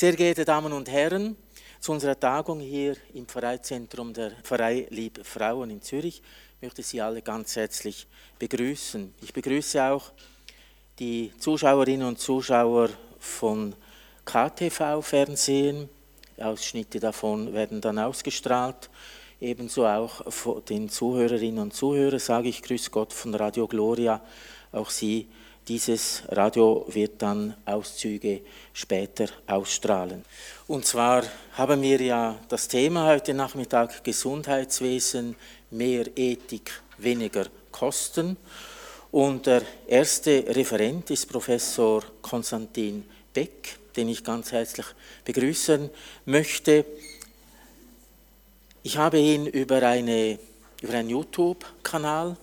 Sehr geehrte Damen und Herren, zu unserer Tagung hier im Freizentrum der Pfarrei Lieb Frauen in Zürich möchte ich Sie alle ganz herzlich begrüßen. Ich begrüße auch die Zuschauerinnen und Zuschauer von KTV Fernsehen. Ausschnitte davon werden dann ausgestrahlt. Ebenso auch den Zuhörerinnen und Zuhörern sage ich Grüß Gott von Radio Gloria. Auch Sie dieses Radio wird dann Auszüge später ausstrahlen. Und zwar haben wir ja das Thema heute Nachmittag Gesundheitswesen, mehr Ethik, weniger Kosten. Und der erste Referent ist Professor Konstantin Beck, den ich ganz herzlich begrüßen möchte. Ich habe ihn über, eine, über einen YouTube-Kanal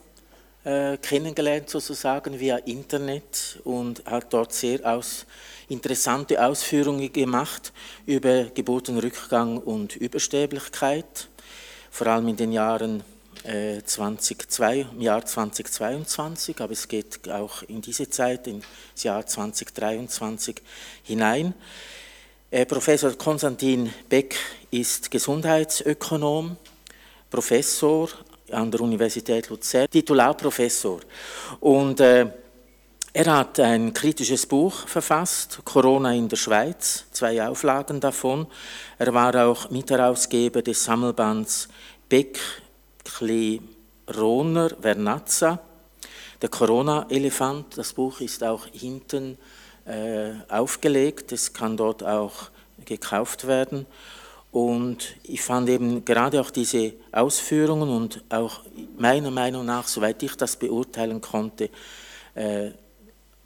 äh, kennengelernt, sozusagen via Internet und hat dort sehr aus, interessante Ausführungen gemacht über Geburtenrückgang und Übersterblichkeit, vor allem in den Jahren äh, 2002, im Jahr 2022, aber es geht auch in diese Zeit, ins Jahr 2023 hinein. Äh, Professor Konstantin Beck ist Gesundheitsökonom, Professor an der Universität Luzern, Titularprofessor. Und äh, er hat ein kritisches Buch verfasst, Corona in der Schweiz, zwei Auflagen davon. Er war auch Mitherausgeber des Sammelbands Beck Roner Vernazza, der Corona-Elefant. Das Buch ist auch hinten äh, aufgelegt, es kann dort auch gekauft werden. Und ich fand eben gerade auch diese Ausführungen und auch meiner Meinung nach, soweit ich das beurteilen konnte, äh,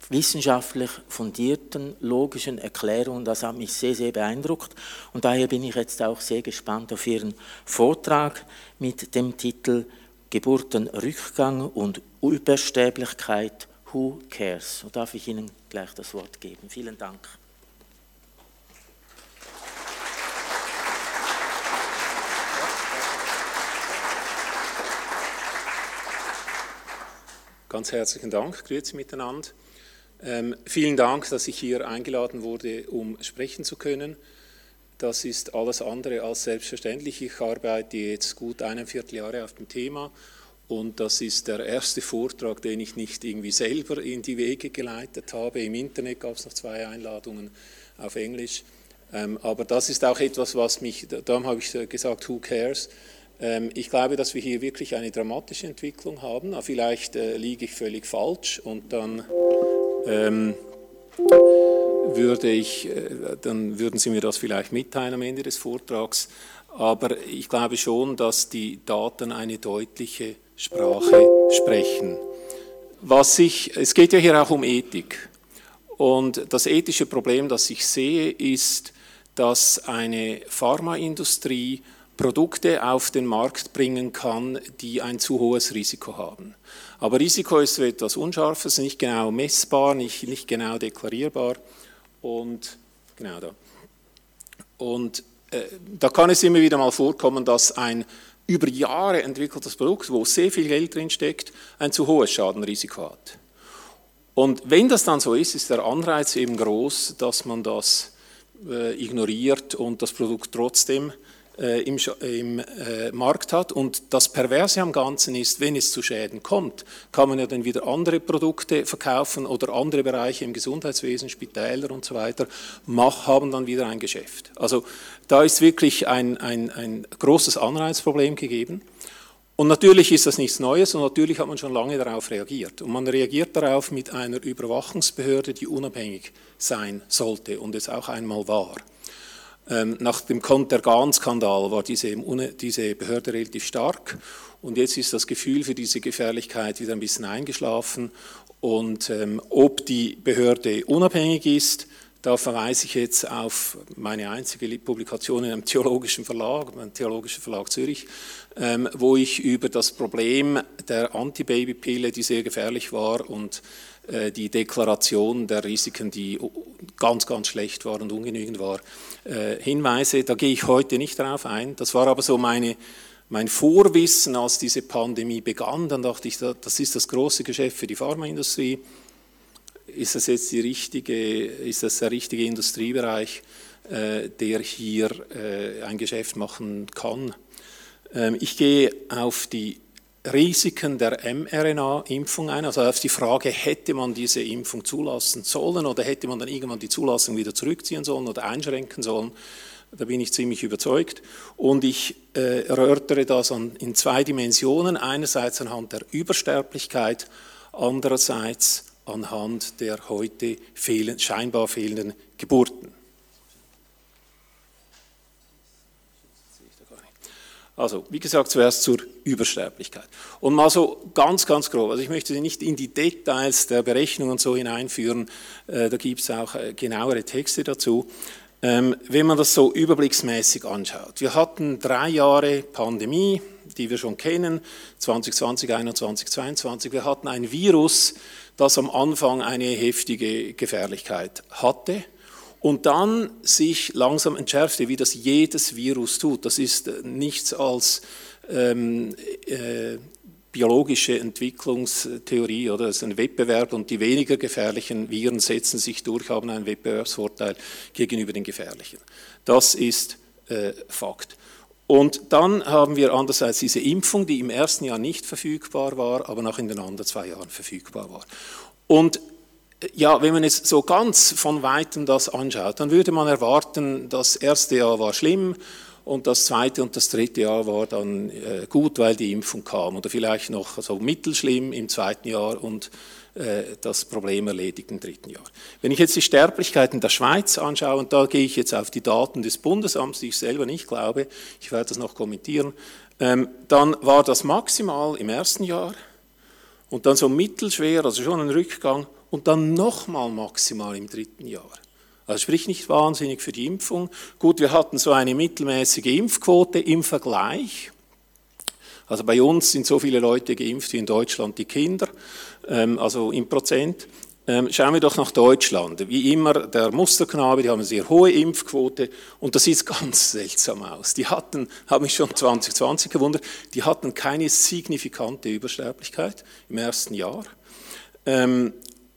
wissenschaftlich fundierten, logischen Erklärungen, das hat mich sehr, sehr beeindruckt. Und daher bin ich jetzt auch sehr gespannt auf Ihren Vortrag mit dem Titel Geburtenrückgang und Übersterblichkeit, Who Cares? So darf ich Ihnen gleich das Wort geben. Vielen Dank. Ganz herzlichen Dank, grüezi miteinander. Ähm, vielen Dank, dass ich hier eingeladen wurde, um sprechen zu können. Das ist alles andere als selbstverständlich. Ich arbeite jetzt gut eineinviertel Jahre auf dem Thema und das ist der erste Vortrag, den ich nicht irgendwie selber in die Wege geleitet habe. Im Internet gab es noch zwei Einladungen auf Englisch. Ähm, aber das ist auch etwas, was mich, darum habe ich gesagt, who cares? Ähm, ich glaube, dass wir hier wirklich eine dramatische Entwicklung haben. Ah, vielleicht äh, liege ich völlig falsch und dann ähm, würde ich, äh, dann würden Sie mir das vielleicht mitteilen am Ende des Vortrags. Aber ich glaube schon, dass die Daten eine deutliche Sprache sprechen. Was ich, es geht ja hier auch um Ethik. Und das ethische Problem, das ich sehe, ist, dass eine Pharmaindustrie Produkte auf den Markt bringen kann, die ein zu hohes Risiko haben. Aber Risiko ist so etwas Unscharfes, nicht genau messbar, nicht, nicht genau deklarierbar. Und genau da. Und äh, da kann es immer wieder mal vorkommen, dass ein über Jahre entwickeltes Produkt, wo sehr viel Geld drin steckt, ein zu hohes Schadenrisiko hat. Und wenn das dann so ist, ist der Anreiz eben groß, dass man das äh, ignoriert und das Produkt trotzdem im, im äh, Markt hat. Und das Perverse am Ganzen ist, wenn es zu Schäden kommt, kann man ja dann wieder andere Produkte verkaufen oder andere Bereiche im Gesundheitswesen, Spitäler und so weiter, mach, haben dann wieder ein Geschäft. Also da ist wirklich ein, ein, ein großes Anreizproblem gegeben. Und natürlich ist das nichts Neues und natürlich hat man schon lange darauf reagiert. Und man reagiert darauf mit einer Überwachungsbehörde, die unabhängig sein sollte und es auch einmal war. Ähm, nach dem Kontergan-Skandal war diese, diese Behörde relativ stark und jetzt ist das Gefühl für diese Gefährlichkeit wieder ein bisschen eingeschlafen. Und ähm, ob die Behörde unabhängig ist, da verweise ich jetzt auf meine einzige Publikation in einem theologischen Verlag, einem theologischen Verlag Zürich, ähm, wo ich über das Problem der Antibabypille, die sehr gefährlich war, und die Deklaration der Risiken, die ganz, ganz schlecht war und ungenügend war, äh, Hinweise. Da gehe ich heute nicht darauf ein. Das war aber so meine, mein Vorwissen, als diese Pandemie begann. Dann dachte ich, das ist das große Geschäft für die Pharmaindustrie. Ist das jetzt die richtige, ist das der richtige Industriebereich? der hier ein Geschäft machen kann. Ähm, ich gehe auf die Risiken der mRNA-Impfung ein, also auf die Frage, hätte man diese Impfung zulassen sollen oder hätte man dann irgendwann die Zulassung wieder zurückziehen sollen oder einschränken sollen. Da bin ich ziemlich überzeugt. Und ich äh, erörtere das an, in zwei Dimensionen. Einerseits anhand der Übersterblichkeit, andererseits anhand der heute fehlen, scheinbar fehlenden Geburten. Also, wie gesagt, zuerst zur Übersterblichkeit. Und mal so ganz, ganz grob, also ich möchte Sie nicht in die Details der Berechnung und so hineinführen, äh, da gibt es auch äh, genauere Texte dazu. Ähm, wenn man das so überblicksmäßig anschaut. Wir hatten drei Jahre Pandemie, die wir schon kennen, 2020, 2021, 2022. Wir hatten ein Virus, das am Anfang eine heftige Gefährlichkeit hatte und dann sich langsam entschärfte, wie das jedes Virus tut. Das ist äh, nichts als ähm, äh, biologische Entwicklungstheorie oder es ist ein Wettbewerb und die weniger gefährlichen Viren setzen sich durch, haben einen Wettbewerbsvorteil gegenüber den gefährlichen. Das ist äh, Fakt. Und dann haben wir andererseits diese Impfung, die im ersten Jahr nicht verfügbar war, aber noch in den anderen zwei Jahren verfügbar war. Und ja, wenn man jetzt so ganz von weitem das anschaut, dann würde man erwarten, das erste Jahr war schlimm und das zweite und das dritte Jahr war dann äh, gut, weil die Impfung kam oder vielleicht noch so mittelschlimm im zweiten Jahr und äh, das Problem erledigt im dritten Jahr. Wenn ich jetzt die Sterblichkeit in der Schweiz anschaue, und da gehe ich jetzt auf die Daten des Bundesamts, die ich selber nicht glaube, ich werde das noch kommentieren, ähm, dann war das maximal im ersten Jahr und dann so mittelschwer, also schon ein Rückgang und dann nochmal maximal im dritten Jahr. Also sprich nicht wahnsinnig für die Impfung. Gut, wir hatten so eine mittelmäßige Impfquote im Vergleich. Also bei uns sind so viele Leute geimpft wie in Deutschland die Kinder, ähm, also im Prozent. Ähm, schauen wir doch nach Deutschland. Wie immer, der Musterknabe, die haben eine sehr hohe Impfquote und das sieht ganz seltsam aus. Die hatten, habe ich schon 2020 gewundert, die hatten keine signifikante Übersterblichkeit im ersten Jahr.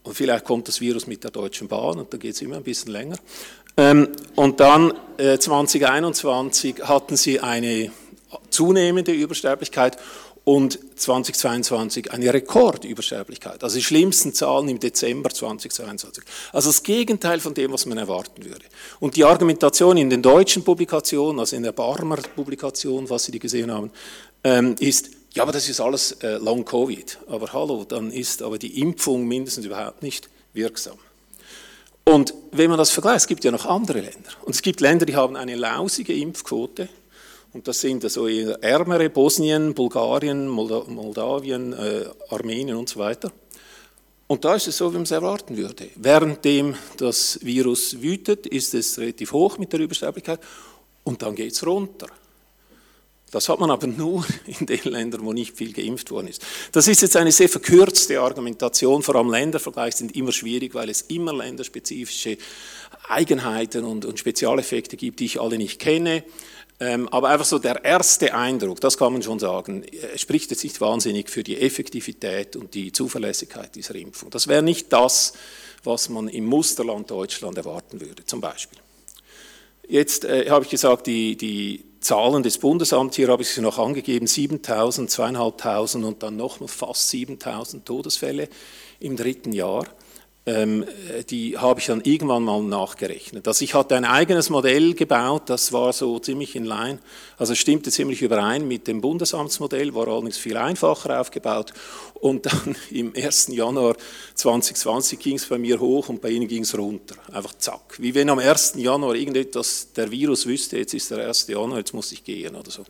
Und vielleicht kommt das Virus mit der Deutschen Bahn und da geht es immer ein bisschen länger. Ähm, und dann äh, 2021 hatten sie eine zunehmende Übersterblichkeit und 2022 eine Rekordübersterblichkeit. Also die schlimmsten Zahlen im Dezember 2022. Also das Gegenteil von dem, was man erwarten würde. Und die Argumentation in den deutschen Publikationen, also in der Barmer Publikation, was Sie die gesehen haben, ähm, ist, ja, aber das ist alles äh, Long Covid. Aber hallo, dann ist aber die Impfung mindestens überhaupt nicht wirksam. Und wenn man das vergleicht, es gibt ja noch andere Länder. Und es gibt Länder, die haben eine lausige Impfquote. Und das sind also ärmere Bosnien, Bulgarien, Moldawien, äh, Armenien und so weiter. Und da ist es so, wie man es erwarten würde. Währenddem das Virus wütet, ist es relativ hoch mit der Übersterblichkeit und dann geht es runter. Das hat man aber nur in den Ländern, wo nicht viel geimpft worden ist. Das ist jetzt eine sehr verkürzte Argumentation, vor allem Ländervergleiche sind immer schwierig, weil es immer länderspezifische Eigenheiten und, und Spezialeffekte gibt, die ich alle nicht kenne. Ähm, aber einfach so der erste Eindruck, das kann man schon sagen, äh, spricht jetzt nicht wahnsinnig für die Effektivität und die Zuverlässigkeit dieser Impfung. Das wäre nicht das, was man im Musterland Deutschland erwarten würde, zum Beispiel. Jetzt äh, habe ich gesagt, die, die Zahlen des Bundesamts, hier habe ich sie noch angegeben, 7.000, 2.500 und dann noch fast 7.000 Todesfälle im dritten Jahr die habe ich dann irgendwann mal nachgerechnet. Also ich hatte ein eigenes Modell gebaut, das war so ziemlich in line, also stimmte ziemlich überein mit dem Bundesamtsmodell, war allerdings viel einfacher aufgebaut. Und dann im 1. Januar 2020 ging es bei mir hoch und bei Ihnen ging es runter. Einfach zack. Wie wenn am 1. Januar irgendetwas, der Virus wüsste, jetzt ist der 1. Januar, jetzt muss ich gehen oder so.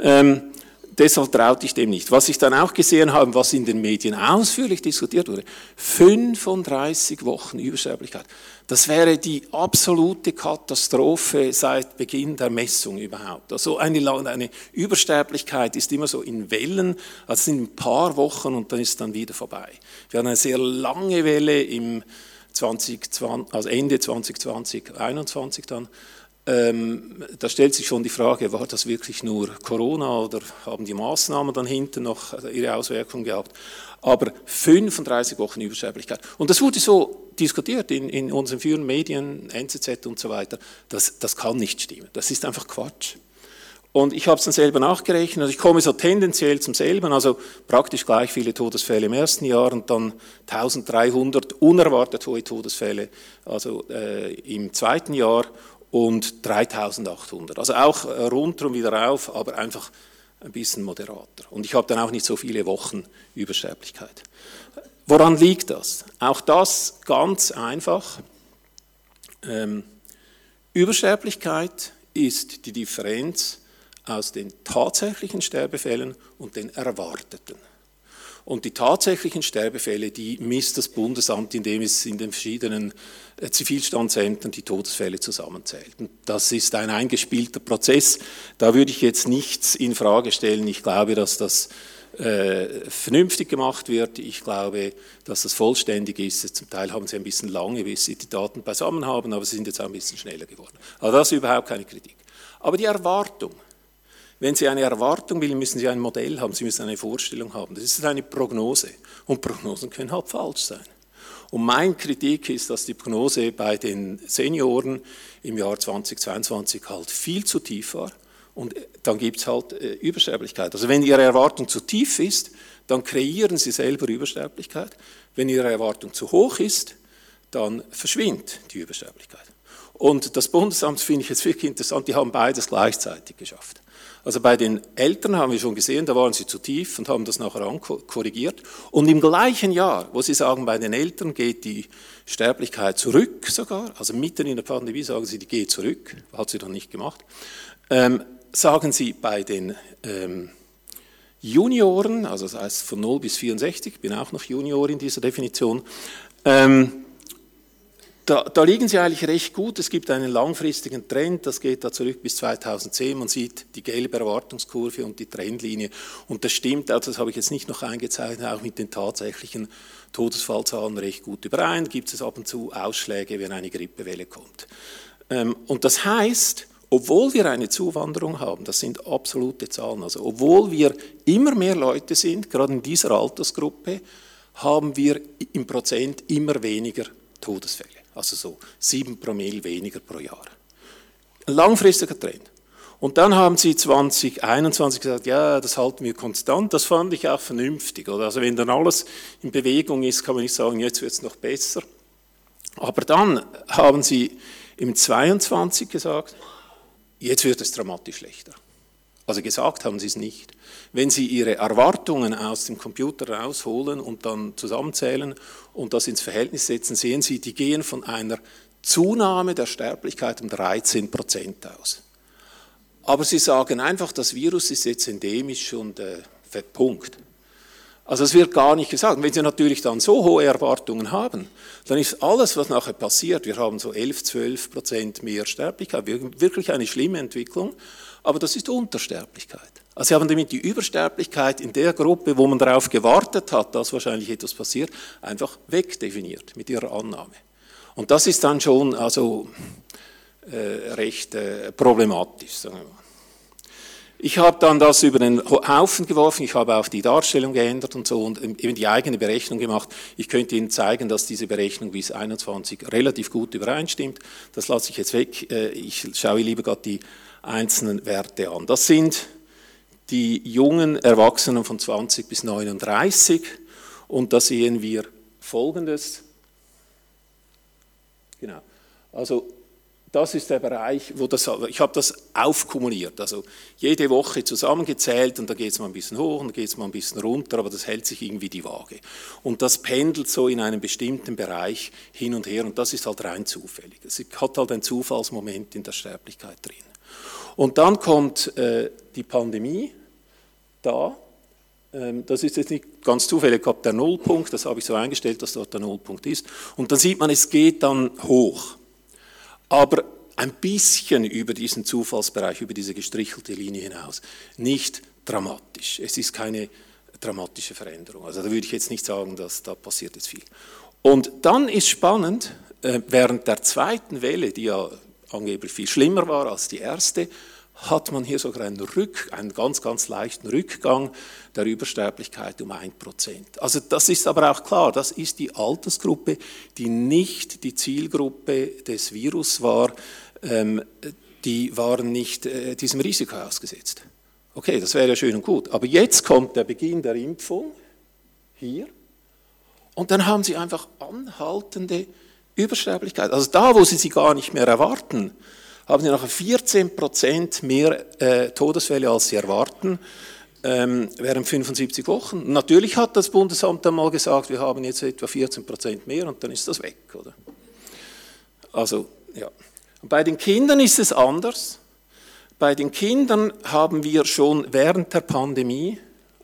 Ähm, deshalb traute ich dem nicht. Was ich dann auch gesehen habe, was in den Medien ausführlich diskutiert wurde, 35 Wochen Übersterblichkeit. Das wäre die absolute Katastrophe seit Beginn der Messung überhaupt. Also eine, eine Übersterblichkeit ist immer so in Wellen, also sind ein paar Wochen und dann ist dann wieder vorbei. Wir hatten eine sehr lange Welle im 2020, also Ende 2020, 2021 dann, ähm, da stellt sich schon die Frage, war das wirklich nur Corona oder haben die Maßnahmen dann hinten noch ihre Auswirkungen gehabt? Aber 35 Wochen Übersterblichkeit. Und das wurde so diskutiert in, in unseren führenden Medien, NZZ und so weiter. Das, das kann nicht stimmen. Das ist einfach Quatsch. Und ich habe es dann selber nachgerechnet. Also ich komme so tendenziell zum selben, also praktisch gleich viele Todesfälle im ersten Jahr und dann 1300 unerwartet hohe Todesfälle also äh, im zweiten Jahr und 3800. Also auch äh, rundherum wieder auf, aber einfach ein bisschen moderater. Und ich habe dann auch nicht so viele Wochen Übersterblichkeit. Woran liegt das? Auch das ganz einfach. Ähm, Übersterblichkeit ist die Differenz aus den tatsächlichen Sterbefällen und den erwarteten. Und die tatsächlichen Sterbefälle, die misst das Bundesamt, indem es in den verschiedenen äh, Zivilstandsämtern die Todesfälle zusammenzählt. Und das ist ein eingespielter Prozess. Da würde ich jetzt nichts in Frage stellen. Ich glaube, dass das äh, vernünftig gemacht wird. Ich glaube, dass das vollständig ist. Zum Teil haben sie ein bisschen lange, bis sie die Daten beisammen haben, aber sie sind jetzt auch ein bisschen schneller geworden. Also das ist überhaupt keine Kritik. Aber die Erwartung, wenn Sie eine Erwartung will, müssen Sie ein Modell haben, Sie müssen eine Vorstellung haben. Das ist eine Prognose. Und Prognosen können halt falsch sein. Und mein Kritik ist, dass die Prognose bei den Senioren im Jahr 2022 halt viel zu tief war. Und dann gibt es halt äh, Übersterblichkeit. Also wenn Ihre Erwartung zu tief ist, dann kreieren Sie selber Übersterblichkeit. Wenn Ihre Erwartung zu hoch ist, dann verschwindet die Übersterblichkeit. Und das Bundesamt finde ich jetzt wirklich interessant, die haben beides gleichzeitig geschafft. Also bei den Eltern haben wir schon gesehen, da waren sie zu tief und haben das nachher korrigiert. Und im gleichen Jahr, wo sie sagen, bei den Eltern geht die Sterblichkeit zurück sogar, also mitten in der Pandemie sagen sie, die geht zurück, hat sie dann nicht gemacht, ähm, sagen sie bei den ähm, Junioren, also das heißt von 0 bis 64, bin auch noch Junior in dieser Definition, ähm, da, da, liegen sie eigentlich recht gut. Es gibt einen langfristigen Trend, das geht da zurück bis 2010. Man sieht die gelbe Erwartungskurve und die Trendlinie. Und das stimmt, also das habe ich jetzt nicht noch eingezeichnet, auch mit den tatsächlichen Todesfallzahlen recht gut überein. Gibt es ab und zu Ausschläge, wenn eine Grippewelle kommt. Ähm, und das heißt, obwohl wir eine Zuwanderung haben, das sind absolute Zahlen, also obwohl wir immer mehr Leute sind, gerade in dieser Altersgruppe, haben wir im Prozent immer weniger Todesfälle also so sieben Promille weniger pro Jahr. Ein langfristiger Trend. Und dann haben sie 2021 gesagt, ja, das halten wir konstant. Das fand ich auch vernünftig. Oder? Also wenn dann alles in Bewegung ist, kann man nicht sagen, jetzt wird es noch besser. Aber dann haben sie im 22 gesagt, jetzt wird es dramatisch schlechter. Also gesagt haben sie es nicht. Wenn Sie Ihre Erwartungen aus dem Computer rausholen und dann zusammenzählen und das ins Verhältnis setzen, sehen Sie, die gehen von einer Zunahme der Sterblichkeit um 13 Prozent aus. Aber Sie sagen einfach, das Virus ist jetzt endemisch und äh, Punkt. Also es wird gar nicht gesagt. wenn Sie natürlich dann so hohe Erwartungen haben, dann ist alles, was nachher passiert, wir haben so 11, 12 Prozent mehr Sterblichkeit, wirklich eine schlimme Entwicklung aber das ist Untersterblichkeit. Also sie haben damit die Übersterblichkeit in der Gruppe, wo man darauf gewartet hat, dass wahrscheinlich etwas passiert, einfach wegdefiniert mit ihrer Annahme. Und das ist dann schon also äh, recht äh, problematisch. Sagen wir mal. Ich habe dann das über den Haufen geworfen, ich habe auch die Darstellung geändert und so und eben die eigene Berechnung gemacht. Ich könnte Ihnen zeigen, dass diese Berechnung bis 21 relativ gut übereinstimmt. Das lasse ich jetzt weg. Äh, ich schaue lieber gerade die einzelnen Werte an. Das sind die jungen Erwachsenen von 20 bis 39 und da sehen wir Folgendes. Genau. Also das ist der Bereich, wo das, ich habe das aufkumuliert, also jede Woche zusammengezählt und da geht es mal ein bisschen hoch und da geht es mal ein bisschen runter, aber das hält sich irgendwie die Waage. Und das pendelt so in einem bestimmten Bereich hin und her und das ist halt rein zufällig. Es hat halt ein Zufallsmoment in der Sterblichkeit drin. Und dann kommt äh, die Pandemie da. Ähm, das ist jetzt nicht ganz zufällig, ich habe der Nullpunkt, das habe ich so eingestellt, dass dort der Nullpunkt ist. Und dann sieht man, es geht dann hoch. Aber ein bisschen über diesen Zufallsbereich, über diese gestrichelte Linie hinaus. Nicht dramatisch. Es ist keine dramatische Veränderung. Also da würde ich jetzt nicht sagen, dass da passiert jetzt viel. Und dann ist spannend, äh, während der zweiten Welle, die ja angeblich viel schlimmer war als die erste, hat man hier sogar einen, Rück, einen ganz, ganz leichten Rückgang der Übersterblichkeit um 1%. Also das ist aber auch klar, das ist die Altersgruppe, die nicht die Zielgruppe des Virus war, ähm, die waren nicht äh, diesem Risiko ausgesetzt. Okay, das wäre ja schön und gut. Aber jetzt kommt der Beginn der Impfung, hier, und dann haben sie einfach anhaltende Übersterblichkeit. Also da, wo sie sie gar nicht mehr erwarten, haben sie nachher 14 Prozent mehr äh, Todesfälle, als sie erwarten, ähm, während 75 Wochen. Natürlich hat das Bundesamt einmal gesagt, wir haben jetzt etwa 14 Prozent mehr und dann ist das weg, oder? Also, ja. Und bei den Kindern ist es anders. Bei den Kindern haben wir schon während der Pandemie,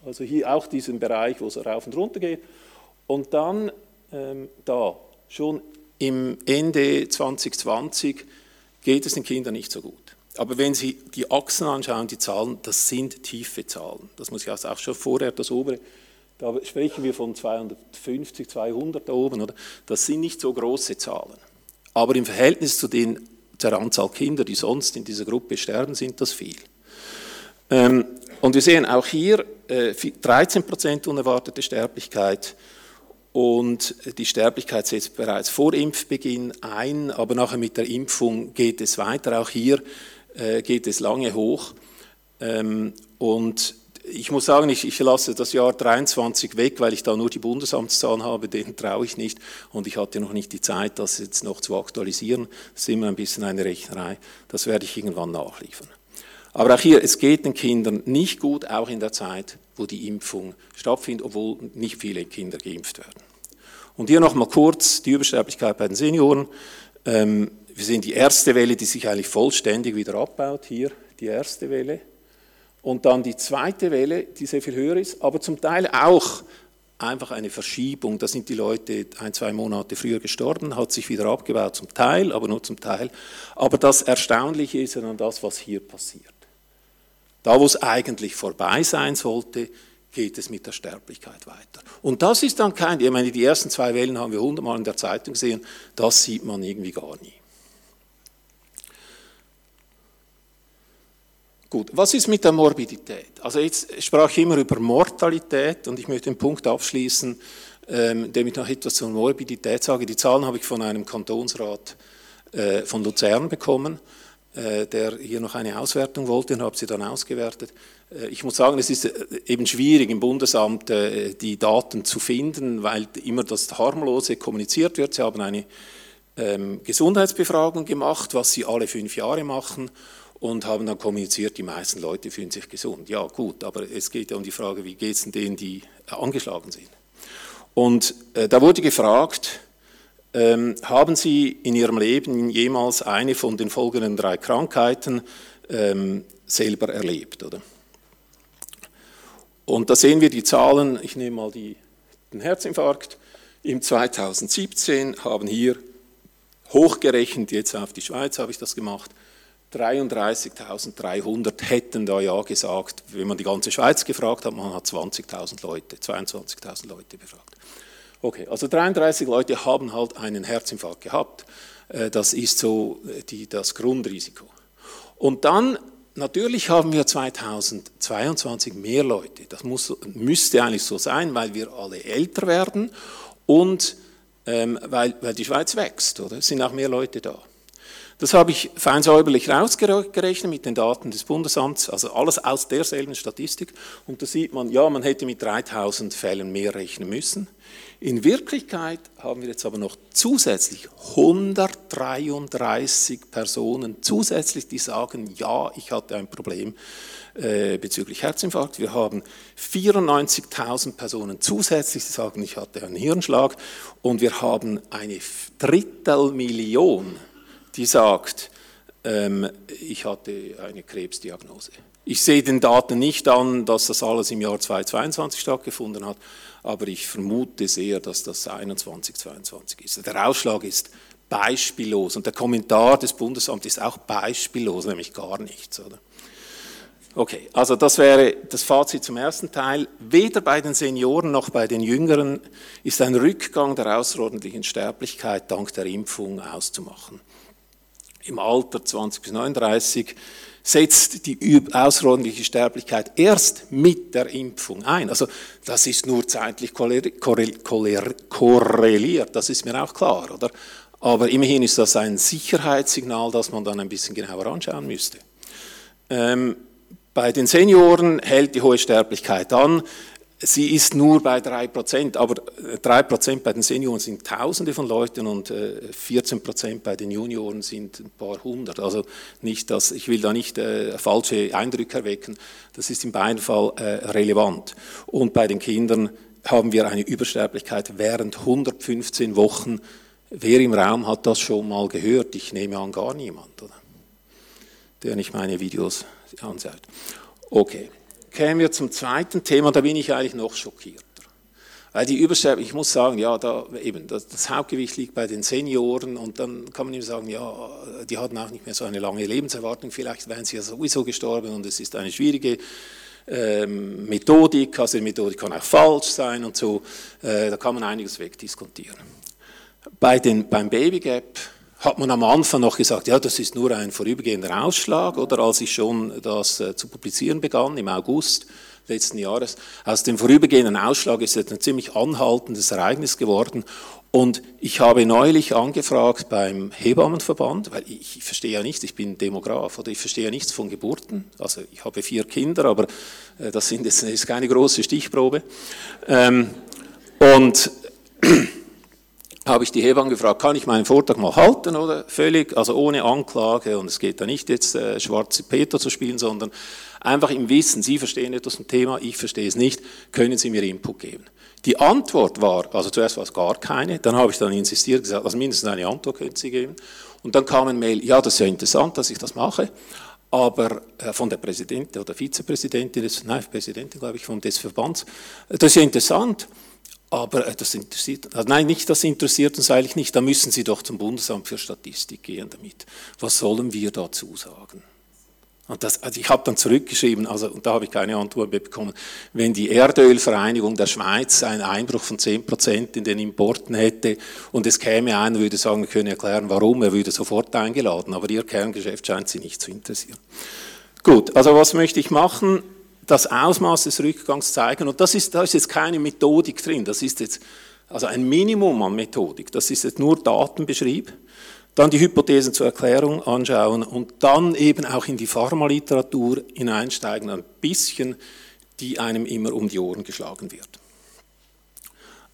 also hier auch diesen Bereich, wo es rauf und runter geht, und dann ähm, da, schon im Ende 2020, geht es den Kindern nicht so gut. Aber wenn Sie die Achsen anschauen, die Zahlen, das sind tiefe Zahlen. Das muss ich auch schon vorher, das obere, da sprechen wir von 250, 200 da oben, oder? Das sind nicht so große Zahlen. Aber im Verhältnis zu den, der Anzahl Kinder, die sonst in dieser Gruppe sterben, sind das viel. Ähm, und wir sehen auch hier 13 äh, Prozent unerwartete Sterblichkeit, und die Sterblichkeit setzt bereits vor Impfbeginn ein, aber nachher mit der Impfung geht es weiter. Auch hier äh, geht es lange hoch. Ähm, und ich muss sagen, ich, ich, lasse das Jahr 23 weg, weil ich da nur die Bundesamtszahlen habe, denen traue ich nicht. Und ich hatte noch nicht die Zeit, das jetzt noch zu aktualisieren. Das ist immer ein bisschen eine Rechnerei. Das werde ich irgendwann nachliefern. Aber auch hier, es geht den Kindern nicht gut, auch in der Zeit, wo die Impfung stattfindet, obwohl nicht viele Kinder geimpft werden. Und hier nochmal kurz die Übersterblichkeit bei den Senioren. Ähm, wir sehen die erste Welle, die sich eigentlich vollständig wieder abbaut, hier die erste Welle. Und dann die zweite Welle, die sehr viel höher ist, aber zum Teil auch einfach eine Verschiebung. Da sind die Leute ein, zwei Monate früher gestorben, hat sich wieder abgebaut, zum Teil, aber nur zum Teil. Aber das Erstaunliche ist dann das, was hier passiert. Da, wo es eigentlich vorbei sein sollte, geht es mit der Sterblichkeit weiter. Und das ist dann kein, ich meine, die ersten zwei Wellen haben wir hundertmal in der Zeitung gesehen, das sieht man irgendwie gar nie. Gut, was ist mit der Morbidität? Also jetzt sprach ich immer über Mortalität und ich möchte den Punkt abschließen, ähm, indem ich noch etwas zur Morbidität sage. Die Zahlen habe ich von einem Kantonsrat äh, von Luzern bekommen. Äh, der hier noch eine Auswertung wollte und habe sie dann ausgewertet. Äh, ich muss sagen, es ist äh, eben schwierig im Bundesamt die Daten zu finden, weil immer das harmlose kommuniziert wird. Sie haben eine ähm, Gesundheitsbefragung gemacht, was sie alle fünf Jahre machen und haben dann kommuniziert, die meisten Leute fühlen sich gesund. Ja gut, aber es geht ja um die Frage, wie geht es denen, die angeschlagen sind. Und da wurde gefragt, ähm, haben Sie in Ihrem Leben jemals eine von den folgenden drei Krankheiten ähm, selber erlebt? Oder? Und da sehen wir die Zahlen, ich nehme mal die, den Herzinfarkt. Im 2017 haben hier hochgerechnet, jetzt auf die Schweiz habe ich das gemacht, 33.300 hätten da ja gesagt, wenn man die ganze Schweiz gefragt hat, man hat 20.000 Leute, 22.000 Leute befragt. Okay, also 33 Leute haben halt einen Herzinfarkt gehabt. Äh, das ist so äh, die, das Grundrisiko. Und dann, natürlich haben wir 2022 mehr Leute. Das muss, müsste eigentlich so sein, weil wir alle älter werden und ähm, weil, weil die Schweiz wächst, oder? Es sind auch mehr Leute da. Das habe ich fein säuberlich rausgerechnet mit den Daten des Bundesamts, also alles aus derselben Statistik. Und da sieht man, ja, man hätte mit 3000 Fällen mehr rechnen müssen. In Wirklichkeit haben wir jetzt aber noch zusätzlich 133 Personen zusätzlich, die sagen, ja, ich hatte ein Problem äh, bezüglich Herzinfarkt. Wir haben 94.000 Personen zusätzlich, die sagen, ich hatte einen Hirnschlag. Und wir haben eine Drittelmillion, die sagt, ähm, ich hatte eine Krebsdiagnose. Ich sehe den Daten nicht an, dass das alles im Jahr 2022 stattgefunden hat, aber ich vermute sehr, dass das 21, 22 ist. Der Ausschlag ist beispiellos und der Kommentar des Bundesamts ist auch beispiellos, nämlich gar nichts. Oder? Okay, also das wäre das Fazit zum ersten Teil. Weder bei den Senioren noch bei den Jüngeren ist ein Rückgang der außerordentlichen Sterblichkeit dank der Impfung auszumachen. im Alter 20 bis 39 setzt die außerordentliche Sterblichkeit erst mit der Impfung ein. Also das ist nur zeitlich korreliert, das ist mir auch klar, oder? Aber immerhin ist das ein Sicherheitssignal, das man dann ein bisschen genauer anschauen müsste. Ähm, bei den Senioren hält die hohe Sterblichkeit an. Sie ist nur bei 3%, aber 3% bei den Senioren sind Tausende von Leuten und 14% äh, bei den Junioren sind ein paar hundert. Also nicht, dass, ich will da nicht äh, falsche Eindrücke erwecken, das ist in beiden Fall äh, relevant. Und bei den Kindern haben wir eine Übersterblichkeit während 115 Wochen. Wer im Raum hat das schon mal gehört? Ich nehme an, gar niemand, oder? der nicht meine Videos anschaut. Okay kämen wir zum zweiten Thema, da bin ich eigentlich noch schockierter. Weil die Übersterblichkeit, ich muss sagen, ja, da eben, das, das, Hauptgewicht liegt bei den Senioren und dann kann man ihm sagen, ja, die hatten auch nicht mehr so eine lange Lebenserwartung, vielleicht wären sie ja sowieso gestorben und es ist eine schwierige ähm, Methodik, also die Methodik kann auch falsch sein und so, äh, da kann man einiges wegdiskutieren. Bei den, beim Baby Gap hat man am Anfang noch gesagt, ja, das ist nur ein vorübergehender Ausschlag, oder als ich schon das äh, zu publizieren begann im August letzten Jahres. Aus dem vorübergehenden Ausschlag ist jetzt ein ziemlich anhaltendes Ereignis geworden. Und ich habe neulich angefragt beim Hebammenverband, weil ich, ich verstehe ja nichts, ich bin Demograf oder ich verstehe ja nichts von Geburten. Also ich habe vier Kinder, aber äh, das, sind jetzt, ist keine große Stichprobe. Ähm, und habe ich die Hebamme gefragt, kann ich meinen Vortrag mal halten oder völlig, also ohne Anklage und es geht da nicht jetzt äh, schwarze Peter zu spielen, sondern einfach im Wissen, Sie verstehen etwas zum Thema, ich verstehe es nicht, können Sie mir Input geben. Die Antwort war, also zuerst war es gar keine, dann habe ich dann insistiert, gesagt, also mindestens eine Antwort können Sie geben. Und dann kam ein Mail, ja, das ist ja interessant, dass ich das mache, aber äh, von der Präsidentin oder Vizepräsidentin, des, nein, Präsidentin, glaube ich, von des Verbands, das ist ja interessant, aber äh, das interessiert, also nein, nicht das interessiert uns eigentlich nicht. Da müssen Sie doch zum Bundesamt für Statistik gehen damit. Was sollen wir dazu sagen? Und das, also ich habe dann zurückgeschrieben, also und da habe ich keine Antwort bekommen, wenn die Erdölvereinigung der Schweiz einen Einbruch von 10% in den Importen hätte und es käme einer, würde sagen, wir können erklären, warum, er würde sofort eingeladen, aber Ihr Kerngeschäft scheint Sie nicht zu interessieren. Gut, also was möchte ich machen? Das Ausmaß des Rückgangs zeigen. Und das ist, da ist jetzt keine Methodik drin, das ist jetzt also ein Minimum an Methodik, das ist jetzt nur Datenbeschrieb. Dann die Hypothesen zur Erklärung anschauen und dann eben auch in die Pharmaliteratur hineinsteigen, ein bisschen, die einem immer um die Ohren geschlagen wird.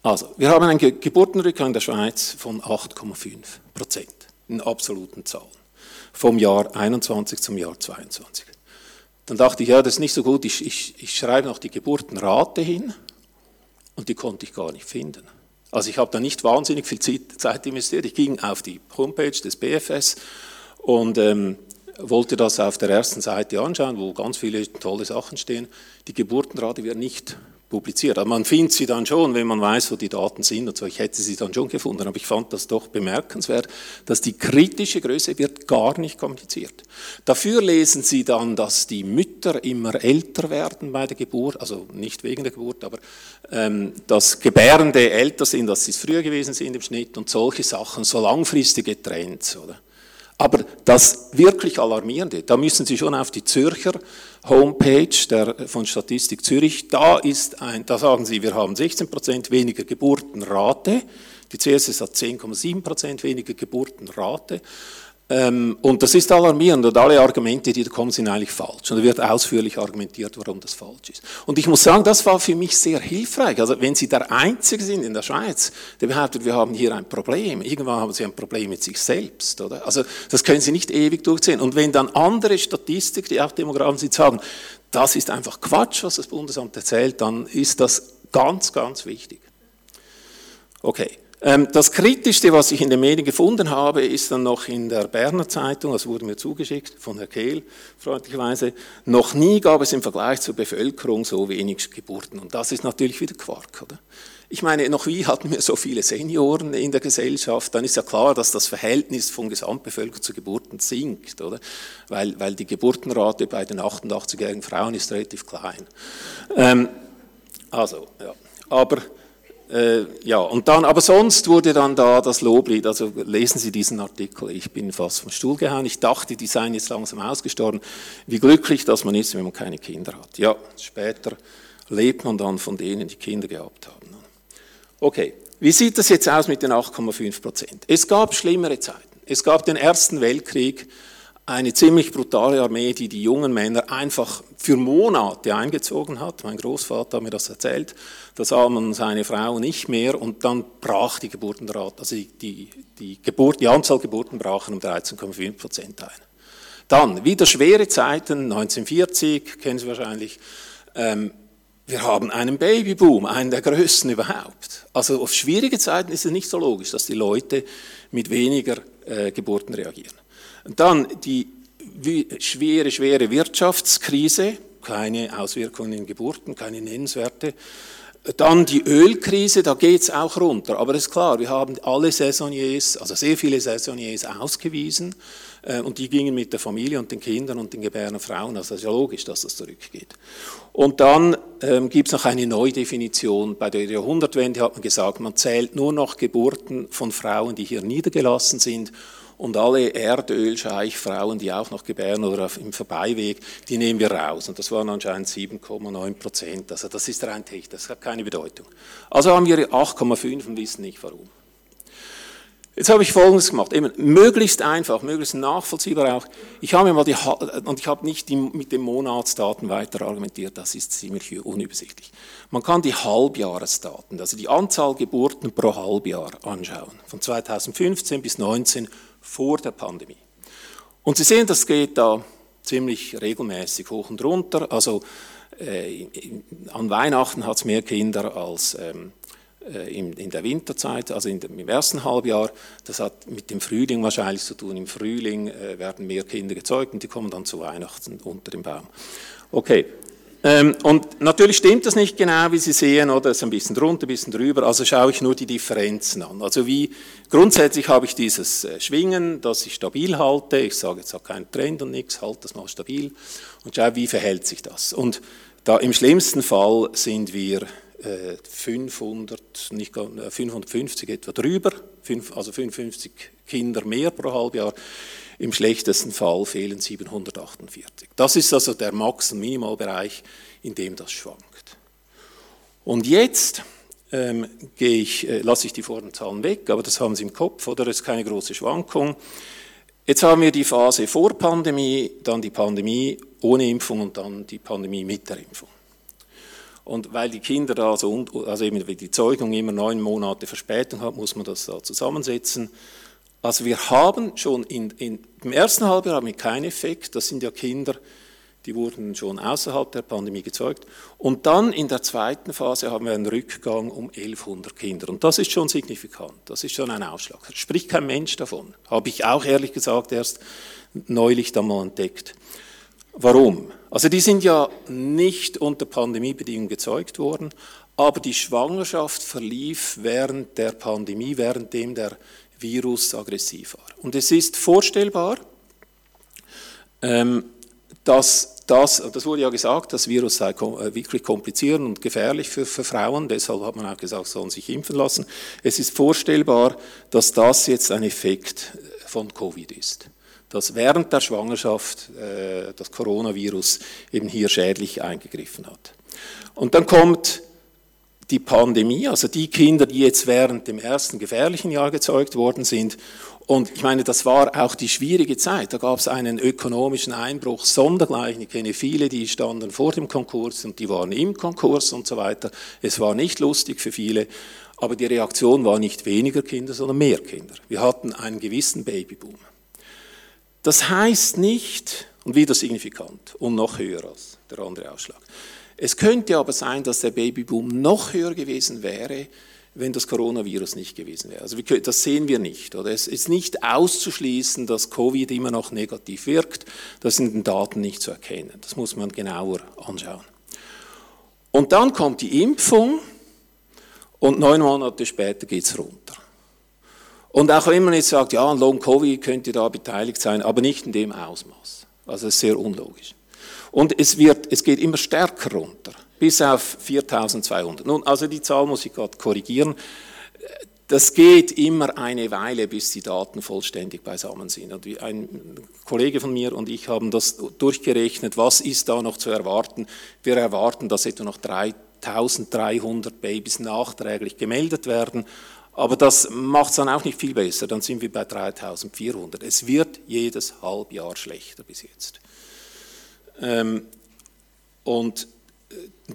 Also, wir haben einen Geburtenrückgang der Schweiz von 8,5 Prozent in absoluten Zahlen vom Jahr 21 zum Jahr 22. Dann dachte ich, ja, das ist nicht so gut, ich, ich, ich schreibe noch die Geburtenrate hin und die konnte ich gar nicht finden. Also ich habe da nicht wahnsinnig viel Zeit investiert. Ich ging auf die Homepage des BFS und ähm, wollte das auf der ersten Seite anschauen, wo ganz viele tolle Sachen stehen. Die Geburtenrate wird nicht publiziert. Aber man findet sie dann schon, wenn man weiß, wo die Daten sind und so. Ich hätte sie dann schon gefunden, aber ich fand das doch bemerkenswert, dass die kritische Größe wird gar nicht kommuniziert. Dafür lesen Sie dann, dass die Mütter immer älter werden bei der Geburt, also nicht wegen der Geburt, aber ähm, dass Gebärende älter sind, als sie es früher gewesen sind im Schnitt und solche Sachen, so langfristige Trends, oder? Aber das wirklich Alarmierende, da müssen Sie schon auf die Zürcher Homepage der, von Statistik Zürich, da, ist ein, da sagen Sie, wir haben 16% weniger Geburtenrate, die CSS hat 10,7% weniger Geburtenrate und das ist alarmierend und alle Argumente, die da kommen, sind eigentlich falsch. Und da wird ausführlich argumentiert, warum das falsch ist. Und ich muss sagen, das war für mich sehr hilfreich. Also wenn Sie der Einzige sind in der Schweiz, der behauptet, wir haben hier ein Problem, irgendwann haben Sie ein Problem mit sich selbst. Oder? Also das können Sie nicht ewig durchziehen. Und wenn dann andere Statistiker, die auch Demografen sind, sagen, das ist einfach Quatsch, was das Bundesamt erzählt, dann ist das ganz, ganz wichtig. Okay. Ähm, das Kritischste, was ich in den Medien gefunden habe, ist dann noch in der Berner Zeitung, das wurde mir zugeschickt von Herrn Kehl, freundlicherweise, noch nie gab es im Vergleich zur Bevölkerung so wenig Geburten. Und das ist natürlich wieder Quark, oder? Ich meine, noch wie hatten wir so viele Senioren in der Gesellschaft, dann ist ja klar, dass das Verhältnis von Gesamtbevölkerung zu Geburten sinkt, oder? Weil, weil die Geburtenrate bei den 88-jährigen Frauen ist relativ klein. Ähm, also, ja. Aber äh, ja, und dann, aber sonst wurde dann da das Loblied, also lesen Sie diesen Artikel, ich bin fast vom Stuhl gehauen, ich dachte, die seien jetzt langsam ausgestorben, wie glücklich, dass man ist, wenn man keine Kinder hat. Ja, später lebt man dann von denen, die Kinder gehabt haben. Okay, wie sieht das jetzt aus mit den 8,5 Prozent? Es gab schlimmere Zeiten. Es gab den Ersten Weltkrieg, eine ziemlich brutale Armee, die die jungen Männer einfach für Monate eingezogen hat. Mein Großvater hat mir das erzählt. Da sah man seine Frau nicht mehr und dann brach die Geburtenrate, also die, die, die, Geburt, die Anzahl Geburten brachen um 13,5 Prozent ein. Dann wieder schwere Zeiten, 1940, kennen Sie wahrscheinlich. Ähm, wir haben einen Babyboom, einen der größten überhaupt. Also auf schwierige Zeiten ist es nicht so logisch, dass die Leute mit weniger äh, Geburten reagieren. Und dann die schwere, schwere Wirtschaftskrise, keine Auswirkungen in Geburten, keine nennenswerte. Dann die Ölkrise, da geht es auch runter. Aber es ist klar, wir haben alle Saisoniers, also sehr viele Saisoniers ausgewiesen äh, und die gingen mit der Familie und den Kindern und den gebärenden Frauen. Also es ist ja logisch, dass das zurückgeht. Und dann ähm, gibt es noch eine Neudefinition. Bei der Jahrhundertwende hat man gesagt, man zählt nur noch Geburten von Frauen, die hier niedergelassen sind und alle Erdölscheichfrauen, die auch noch gebären oder im Vorbeiweg, die nehmen wir raus. Und das waren anscheinend 7,9 Prozent. Also das ist rein technisch, das hat keine Bedeutung. Also haben wir 8,5 und wissen nicht warum. Jetzt habe ich Folgendes gemacht, eben möglichst einfach, möglichst nachvollziehbar auch. Ich habe mir mal die, und ich habe nicht die, mit den Monatsdaten weiter argumentiert, das ist ziemlich unübersichtlich. Man kann die Halbjahresdaten, also die Anzahl Geburten pro Halbjahr anschauen, von 2015 bis 2019 vor der Pandemie. Und Sie sehen, das geht da ziemlich regelmäßig hoch und runter. Also äh, an Weihnachten hat es mehr Kinder als ähm, äh, in, in, der Winterzeit, also in im ersten Halbjahr. Das hat mit dem Frühling wahrscheinlich zu tun. Im Frühling äh, werden mehr Kinder gezeugt und die kommen dann zu Weihnachten unter dem Baum. Okay, und natürlich stimmt das nicht genau, wie Sie sehen, oder? Es ist ein bisschen drunter, ein bisschen drüber. Also schaue ich nur die Differenzen an. Also wie, grundsätzlich habe ich dieses äh, Schwingen, das ich stabil halte. Ich sage jetzt auch keinen Trend und nichts, halte das mal stabil. Und schaue, wie verhält sich das. Und da im schlimmsten Fall sind wir 500, äh, nicht 550 äh, etwa drüber, also 55 Kinder mehr pro Halbjahr. Im schlechtesten Fall fehlen 748. Das ist also der Max- und Minimalbereich, in dem das schwankt. Und jetzt ähm, ich, äh, lasse ich die vorderen Zahlen weg, aber das haben Sie im Kopf, oder? Das ist keine große Schwankung. Jetzt haben wir die Phase vor Pandemie, dann die Pandemie ohne Impfung und dann die Pandemie mit der Impfung. Und weil die Kinder da so, also eben die Zeugung immer neun Monate Verspätung hat, muss man das da zusammensetzen. Also wir haben schon in, in, im ersten Halbjahr haben wir keinen Effekt, das sind ja Kinder, die wurden schon außerhalb der Pandemie gezeugt. Und dann in der zweiten Phase haben wir einen Rückgang um 1100 Kinder. Und das ist schon signifikant, das ist schon ein Ausschlag. Da spricht kein Mensch davon. Habe ich auch ehrlich gesagt erst neulich da mal entdeckt. Warum? Also die sind ja nicht unter Pandemiebedingungen gezeugt worden, aber die Schwangerschaft verlief während der Pandemie, währenddem der Virus aggressiv war. Und es ist vorstellbar, ähm, dass das, das wurde ja gesagt, das Virus sei äh, wirklich kompliziert und gefährlich für, für Frauen, deshalb hat man auch gesagt, sollen sich impfen lassen. Es ist vorstellbar, dass das jetzt ein Effekt von Covid ist dass während der Schwangerschaft äh, das Coronavirus eben hier schädlich eingegriffen hat. Und dann kommt die Pandemie, also die Kinder, die jetzt während dem ersten gefährlichen Jahr gezeugt worden sind. Und ich meine, das war auch die schwierige Zeit. Da gab es einen ökonomischen Einbruch sondergleichen. Ich kenne viele, die standen vor dem Konkurs und die waren im Konkurs und so weiter. Es war nicht lustig für viele, aber die Reaktion war nicht weniger Kinder, sondern mehr Kinder. Wir hatten einen gewissen Babyboom. Das heißt nicht, und wieder signifikant und noch höher als der andere Ausschlag, es könnte aber sein, dass der Babyboom noch höher gewesen wäre, wenn das Coronavirus nicht gewesen wäre. Also das sehen wir nicht. Oder? Es ist nicht auszuschließen, dass Covid immer noch negativ wirkt. Das sind den Daten nicht zu erkennen. Das muss man genauer anschauen. Und dann kommt die Impfung und neun Monate später geht es runter. Und auch wenn man jetzt sagt, ja, Long Covid könnte da beteiligt sein, aber nicht in dem Ausmaß. Also es ist sehr unlogisch. Und es, wird, es geht immer stärker runter. bis auf 4200. Nun, also die Zahl muss ich gerade korrigieren. Das geht immer eine Weile, bis die Daten vollständig beisammen sind. Und ein Kollege von mir und ich haben das durchgerechnet, was ist da noch zu erwarten. Wir erwarten, dass etwa noch 3300 Babys nachträglich gemeldet werden. Aber das macht es dann auch nicht viel besser, dann sind wir bei 3400. Es wird jedes Halbjahr schlechter bis jetzt. Ähm, und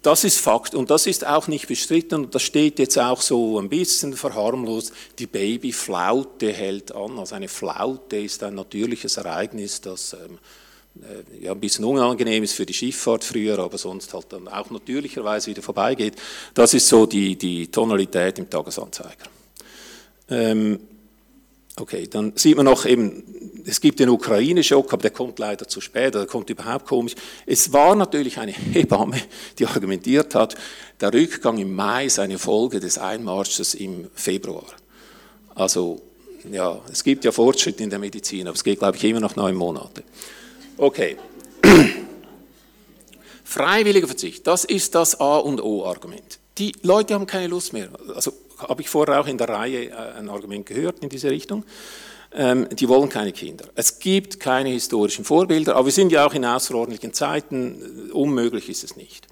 das ist Fakt und das ist auch nicht bestritten und das steht jetzt auch so ein bisschen verharmlost. Die Babyflaute hält an. Also eine Flaute ist ein natürliches Ereignis, das ähm, äh, ja, ein bisschen unangenehm ist für die Schifffahrt früher, aber sonst halt dann auch natürlicherweise wieder vorbeigeht. Das ist so die, die Tonalität im Tagesanzeiger. Ähm, Okay, dann sieht man noch eben, es gibt den Ukraine-Schock, aber der kommt leider zu spät, der kommt überhaupt komisch. Es war natürlich eine Hebamme, die argumentiert hat, der Rückgang im Mai ist eine Folge des Einmarsches im Februar. Also, ja, es gibt ja Fortschritt in der Medizin, aber es geht, glaube ich, immer noch neun Monate. Okay. Freiwilliger Verzicht, das ist das A und O-Argument. Die Leute haben keine Lust mehr. Also habe ich vorher auch in der Reihe äh, ein Argument gehört in diese Richtung. Ähm, die wollen keine Kinder. Es gibt keine historischen Vorbilder, aber wir sind ja auch in außerordentlichen Zeiten. Unmöglich ist es nicht.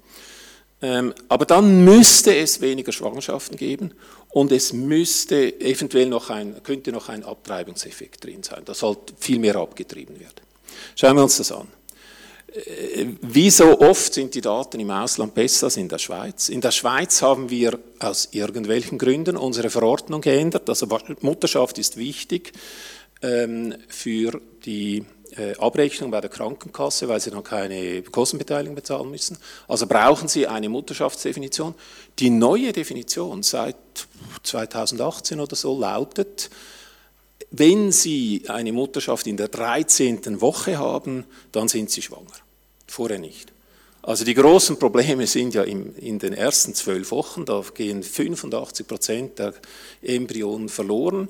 Ähm, aber dann müsste es weniger Schwangerschaften geben und es müsste eventuell noch ein, könnte noch ein Abtreibungseffekt drin sein, dass halt viel mehr abgetrieben wird. Schauen wir uns das an. Wie so oft sind die Daten im Ausland besser als in der Schweiz. In der Schweiz haben wir aus irgendwelchen Gründen unsere Verordnung geändert. Also Mutterschaft ist wichtig ähm, für die äh, Abrechnung bei der Krankenkasse, weil sie dann keine Kostenbeteiligung bezahlen müssen. Also brauchen sie eine Mutterschaftsdefinition. Die neue Definition seit 2018 oder so lautet, wenn Sie eine Mutterschaft in der 13. Woche haben, dann sind Sie schwanger vorher nicht. Also die großen Probleme sind ja in den ersten zwölf Wochen, da gehen 85 Prozent der Embryonen verloren.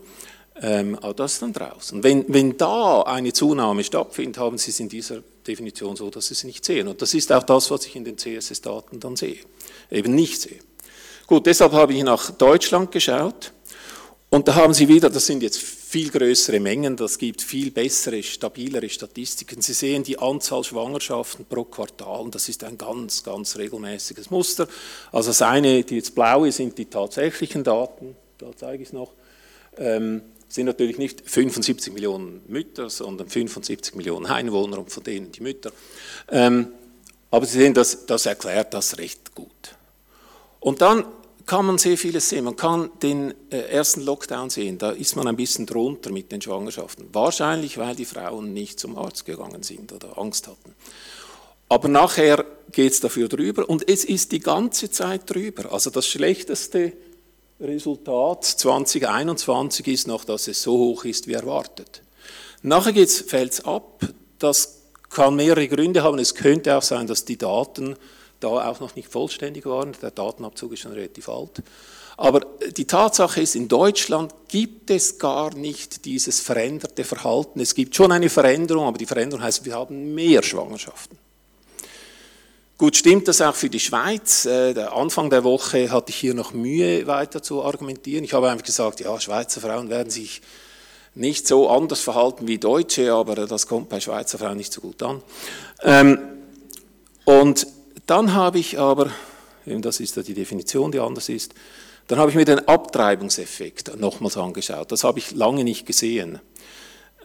Ähm, aber das ist dann draußen. Wenn, wenn da eine Zunahme stattfindet, haben Sie es in dieser Definition so, dass Sie es nicht sehen. Und das ist auch das, was ich in den CSS-Daten dann sehe, eben nicht sehe. Gut, deshalb habe ich nach Deutschland geschaut und da haben Sie wieder, das sind jetzt viel größere Mengen, das gibt viel bessere, stabilere Statistiken. Sie sehen die Anzahl Schwangerschaften pro Quartal das ist ein ganz, ganz regelmäßiges Muster. Also das eine, die jetzt blaue, sind die tatsächlichen Daten, da zeige ich es noch, ähm, sind natürlich nicht 75 Millionen Mütter, sondern 75 Millionen Einwohner und von denen die Mütter. Ähm, aber Sie sehen, das, das erklärt das recht gut. Und dann kann man sehr vieles sehen. Man kann den äh, ersten Lockdown sehen, da ist man ein bisschen drunter mit den Schwangerschaften. Wahrscheinlich, weil die Frauen nicht zum Arzt gegangen sind oder Angst hatten. Aber nachher geht es dafür drüber und es ist die ganze Zeit drüber. Also das schlechteste Resultat 2021 ist noch, dass es so hoch ist wie erwartet. Nachher fällt es ab. Das kann mehrere Gründe haben. Es könnte auch sein, dass die Daten da auch noch nicht vollständig waren. Der Datenabzug ist schon relativ alt. Aber die Tatsache ist, in Deutschland gibt es gar nicht dieses veränderte Verhalten. Es gibt schon eine Veränderung, aber die Veränderung heißt, wir haben mehr Schwangerschaften. Gut, stimmt das auch für die Schweiz? Äh, der Anfang der Woche hatte ich hier noch Mühe, weiter zu argumentieren. Ich habe einfach gesagt, ja, Schweizer Frauen werden sich nicht so anders verhalten wie Deutsche, aber das kommt bei Schweizer Frauen nicht so gut an. Ähm, und dann habe ich aber, das ist ja die Definition, die anders ist, dann habe ich mir den Abtreibungseffekt nochmals angeschaut. Das habe ich lange nicht gesehen.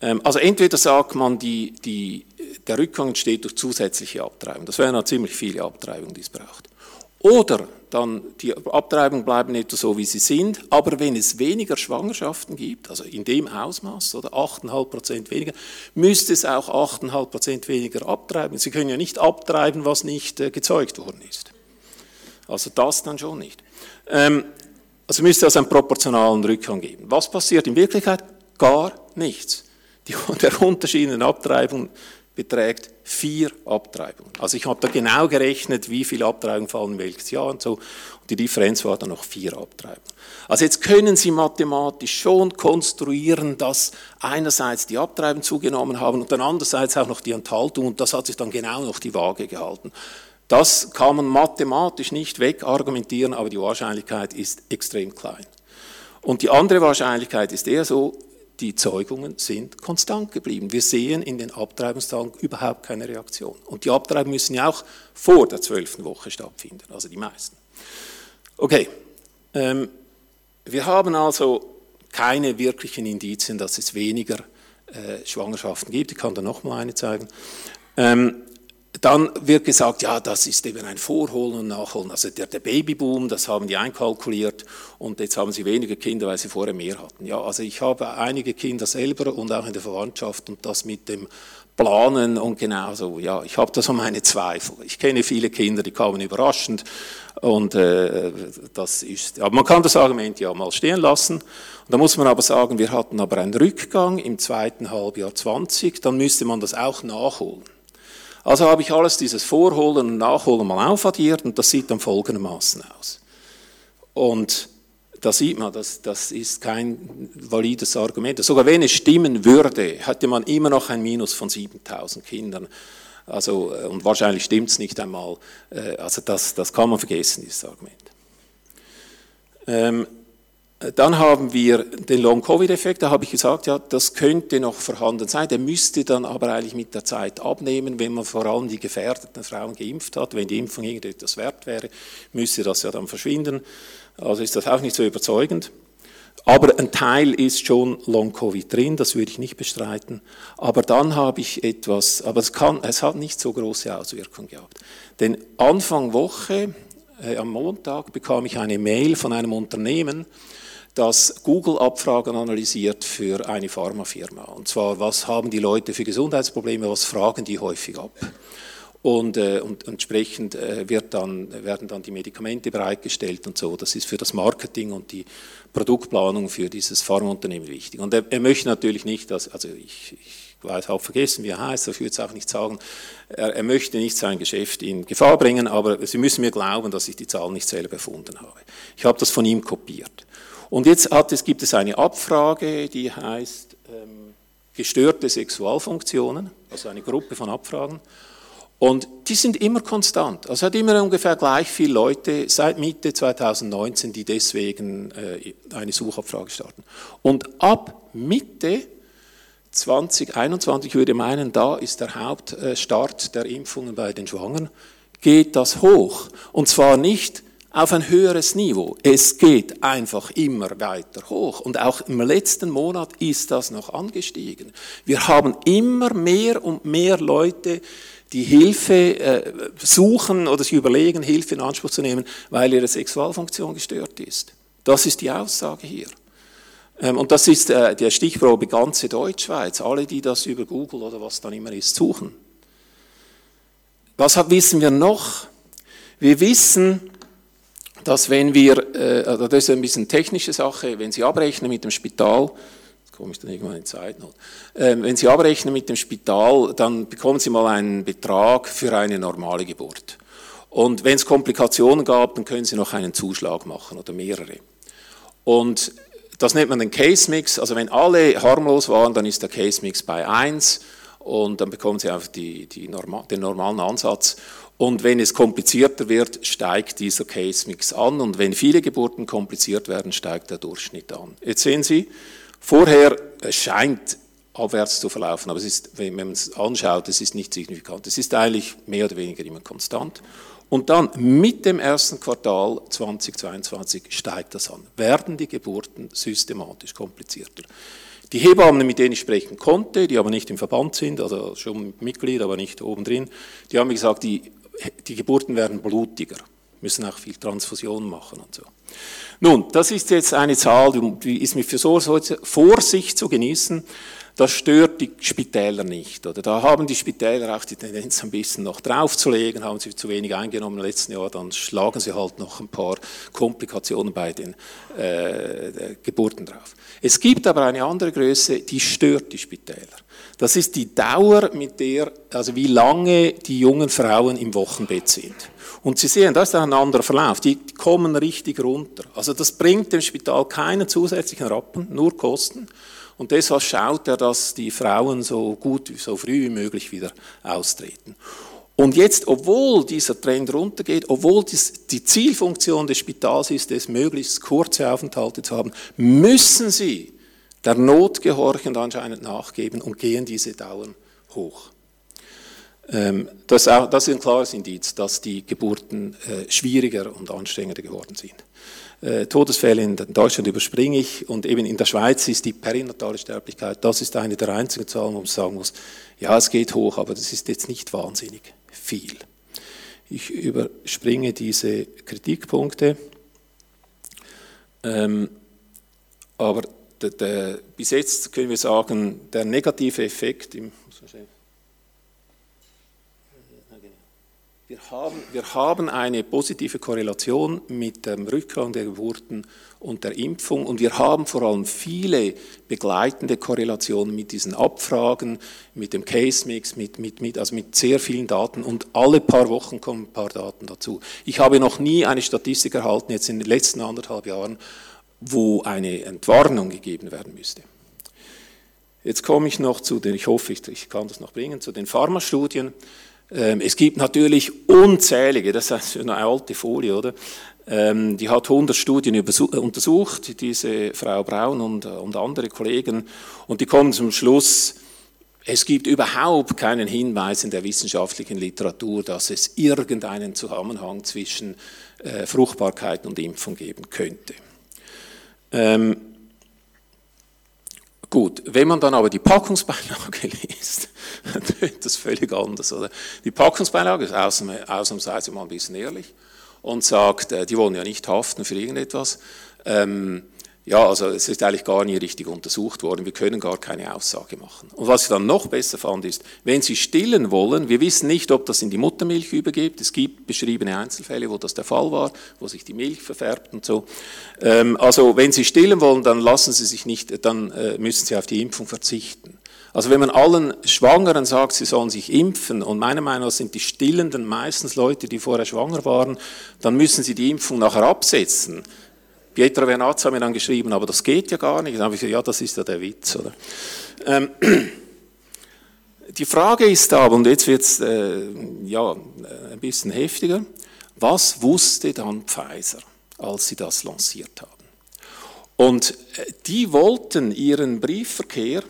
Ähm, also entweder sagt man, die, die, der Rückgang entsteht durch zusätzliche Abtreibung. Das wären ja ziemlich viele Abtreibungen, die es braucht. Oder dann die Abtreibungen bleiben etwa so, wie sie sind, aber wenn es weniger Schwangerschaften gibt, also in dem Ausmaß oder 8,5 Prozent weniger, müsste es auch 8,5 Prozent weniger abtreiben. Sie können ja nicht abtreiben, was nicht äh, gezeugt worden ist. Also das dann schon nicht. Ähm, also müsste es einen proportionalen Rückgang geben. Was passiert in Wirklichkeit? Gar nichts. Die, der Unterschied in den Abtreibungen beträgt vier Abtreibungen. Also ich habe da genau gerechnet, wie viele Abtreibungen fallen welches Jahr und so. Und die Differenz war dann noch vier Abtreibungen. Also jetzt können Sie mathematisch schon konstruieren, dass einerseits die Abtreibungen zugenommen haben und dann andererseits auch noch die Enthaltung und das hat sich dann genau noch die Waage gehalten. Das kann man mathematisch nicht wegargumentieren, aber die Wahrscheinlichkeit ist extrem klein. Und die andere Wahrscheinlichkeit ist eher so, die Zeugungen sind konstant geblieben. Wir sehen in den Abtreibungstagen überhaupt keine Reaktion. Und die Abtreibungen müssen ja auch vor der zwölften Woche stattfinden, also die meisten. Okay, ähm, wir haben also keine wirklichen Indizien, dass es weniger äh, Schwangerschaften gibt. Ich kann da nochmal eine zeigen. Ähm, dann wird gesagt, ja, das ist eben ein Vorholen und Nachholen. Also der, der, Babyboom, das haben die einkalkuliert und jetzt haben sie weniger Kinder, weil sie vorher mehr hatten. Ja, also ich habe einige Kinder selber und auch in der Verwandtschaft und das mit dem Planen und genauso, ja, ich habe da so meine Zweifel. Ich kenne viele Kinder, die kamen überraschend und äh, das ist, aber man kann das Argument ja mal stehen lassen. Und da muss man aber sagen, wir hatten aber einen Rückgang im zweiten Halbjahr 20, dann müsste man das auch nachholen. Also habe ich alles dieses Vorholen und Nachholen mal aufaddiert und das sieht dann folgendermaßen aus. Und da sieht man, das, das ist kein valides Argument. Sogar wenn es stimmen würde, hätte man immer noch ein Minus von 7000 Kindern. Also, äh, und wahrscheinlich stimmt es nicht einmal. Äh, also das, das kann man vergessen, dieses Argument. Ähm, dann haben wir den Long-Covid-Effekt, da habe ich gesagt, ja, das könnte noch vorhanden sein, der müsste dann aber eigentlich mit der Zeit abnehmen, wenn man vor allem die gefährdeten Frauen geimpft hat, wenn die Impfung irgendetwas wert wäre, müsste das ja dann verschwinden, also ist das auch nicht so überzeugend. Aber ein Teil ist schon Long-Covid drin, das würde ich nicht bestreiten. Aber dann habe ich etwas, aber es, kann, es hat nicht so große Auswirkungen gehabt. Denn Anfang Woche, äh, am Montag, bekam ich eine Mail von einem Unternehmen, das Google-Abfragen analysiert für eine Pharmafirma. Und zwar, was haben die Leute für Gesundheitsprobleme, was fragen die häufig ab. Und, äh, und entsprechend äh, wird dann, werden dann die Medikamente bereitgestellt und so. Das ist für das Marketing und die Produktplanung für dieses Pharmaunternehmen wichtig. Und er, er möchte natürlich nicht, dass, also ich, ich weiß, habe vergessen, wie er heißt, ich würde es auch nicht sagen, er, er, möchte nicht sein Geschäft in Gefahr bringen, aber Sie müssen mir glauben, dass ich die Zahl nicht selber erfunden habe. Ich habe das von ihm kopiert. Und jetzt es, gibt es eine Abfrage, die heißt ähm, gestörte Sexualfunktionen, also eine Gruppe von Abfragen. Und die sind immer konstant. Also hat immer ungefähr gleich viele Leute seit Mitte 2019, die deswegen äh, eine Suchabfrage starten. Und ab Mitte 2021 würde meinen, da ist der Hauptstart der Impfungen bei den Schwangeren, geht das hoch. Und zwar nicht auf ein höheres Niveau. Es geht einfach immer weiter hoch. Und auch im letzten Monat ist das noch angestiegen. Wir haben immer mehr und mehr Leute, die Hilfe äh, suchen oder sich überlegen, Hilfe in Anspruch zu nehmen, weil ihre Sexualfunktion gestört ist. Das ist die Aussage hier. Ähm, und das ist äh, der Stichprobe ganze Deutschschweiz. Alle, die das über Google oder was dann immer ist, suchen. Was wissen wir noch? Wir wissen, dass wenn wir, äh, also das ist ein bisschen technische Sache, wenn Sie abrechnen mit dem Spital, komme ich dann irgendwann in Zeitnot, äh, wenn Sie abrechnen mit dem Spital, dann bekommen Sie mal einen Betrag für eine normale Geburt. Und wenn es Komplikationen gab, dann können Sie noch einen Zuschlag machen oder mehrere. Und das nennt man den Case Mix. Also wenn alle harmlos waren, dann ist der Case Mix bei 1 und dann bekommen Sie einfach die, die normal, den normalen Ansatz. Und wenn es komplizierter wird, steigt dieser Case Mix an. Und wenn viele Geburten kompliziert werden, steigt der Durchschnitt an. Jetzt sehen Sie, vorher scheint abwärts zu verlaufen, aber es ist, wenn man es anschaut, es ist nicht signifikant. Es ist eigentlich mehr oder weniger immer konstant. Und dann mit dem ersten Quartal 2022 steigt das an. Werden die Geburten systematisch komplizierter. Die Hebammen, mit denen ich sprechen konnte, die aber nicht im Verband sind, also schon Mitglied, aber nicht oben drin, die haben mir gesagt, die die Geburten werden blutiger, müssen auch viel Transfusion machen und so. Nun, das ist jetzt eine Zahl, die ist mit Vorsicht zu genießen. Das stört die Spitäler nicht. Oder da haben die Spitäler auch die Tendenz, ein bisschen noch draufzulegen, haben sie zu wenig eingenommen im letzten Jahr, dann schlagen sie halt noch ein paar Komplikationen bei den äh, Geburten drauf. Es gibt aber eine andere Größe, die stört die Spitäler. Das ist die Dauer, mit der, also wie lange die jungen Frauen im Wochenbett sind. Und Sie sehen, da ist ein anderer Verlauf. Die kommen richtig runter. Also das bringt dem Spital keinen zusätzlichen Rappen, nur Kosten. Und deshalb schaut er, dass die Frauen so gut, so früh wie möglich wieder austreten. Und jetzt, obwohl dieser Trend runtergeht, obwohl die Zielfunktion des Spitals ist, es möglichst kurze Aufenthalte zu haben, müssen sie der Not gehorchend anscheinend nachgeben und gehen diese Dauern hoch. Ähm, das ist ein klares Indiz, dass die Geburten äh, schwieriger und anstrengender geworden sind. Äh, Todesfälle in Deutschland überspringe ich und eben in der Schweiz ist die perinatale Sterblichkeit, das ist eine der einzigen Zahlen, wo man sagen muss, ja, es geht hoch, aber das ist jetzt nicht wahnsinnig viel. Ich überspringe diese Kritikpunkte. Ähm, aber der, der, bis jetzt können wir sagen, der negative Effekt im, wir haben, wir haben eine positive Korrelation mit dem Rückgang der Geburten und der Impfung und wir haben vor allem viele begleitende Korrelationen mit diesen Abfragen, mit dem Case-Mix, mit, mit, mit, also mit sehr vielen Daten und alle paar Wochen kommen ein paar Daten dazu. Ich habe noch nie eine Statistik erhalten, jetzt in den letzten anderthalb Jahren, wo eine Entwarnung gegeben werden müsste. Jetzt komme ich noch zu den, ich hoffe, ich kann das noch bringen, zu den Pharmastudien. Es gibt natürlich unzählige, das ist eine alte Folie, oder? Ähm, die hat 100 Studien untersucht, diese Frau Braun und, und andere Kollegen, und die kommen zum Schluss, es gibt überhaupt keinen Hinweis in der wissenschaftlichen Literatur, dass es irgendeinen Zusammenhang zwischen äh, Fruchtbarkeit und Impfung geben könnte. Gut, wenn man dann aber die Packungsbeilage liest, dann tönt das völlig anders. Oder? Die Packungsbeilage ist ausnahmsweise mal ein bisschen ehrlich und sagt, äh, die wollen ja nicht haften für irgendetwas. Ähm, ja, also es ist eigentlich gar nie richtig untersucht worden, wir können gar keine Aussage machen. Und was ich dann noch besser fand, ist, wenn Sie stillen wollen, wir wissen nicht, ob das in die Muttermilch übergeht, es gibt beschriebene Einzelfälle, wo das der Fall war, wo sich die Milch verfärbt und so. Ähm, also wenn Sie stillen wollen, dann lassen Sie sich nicht, dann äh, müssen Sie auf die Impfung verzichten. Also wenn man allen Schwangeren sagt, sie sollen sich impfen, und meiner Meinung nach sind die Stillenden meistens Leute, die vorher schwanger waren, dann müssen sie die Impfung nachher absetzen. Pietro Vernazza hat mir dann geschrieben, aber das geht ja gar nicht. Dann habe ich gesagt, ja, das ist ja der Witz. Oder? Ähm, die Frage ist aber, und jetzt wird es äh, ja, äh, ein bisschen heftiger, was wusste dann Pfizer, als sie das lanciert haben? Und äh, die wollten ihren Briefverkehr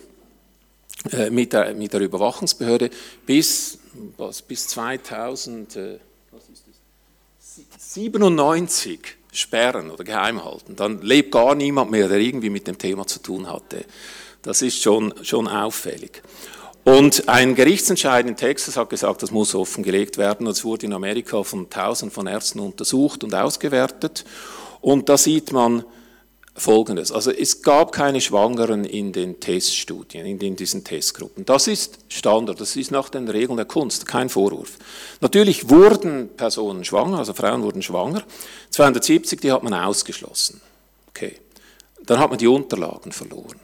äh, mit, der, mit der Überwachungsbehörde bis, was, bis 2097 sperren oder geheim halten. Dann lebt gar niemand mehr, der irgendwie mit dem Thema zu tun hatte. Das ist schon, schon auffällig. Und ein Gerichtsentscheid in Texas hat gesagt, das muss offengelegt werden. Das wurde in Amerika von tausend von Ärzten untersucht und ausgewertet. Und da sieht man, Folgendes. Also es gab keine Schwangeren in den Teststudien, in, diesen Testgruppen. Das ist Standard, das ist nach den Regeln der Kunst, kein Vorwurf. Natürlich wurden Personen schwanger, also Frauen wurden schwanger. 270, die hat man ausgeschlossen. Okay. Dann hat man die Unterlagen verloren.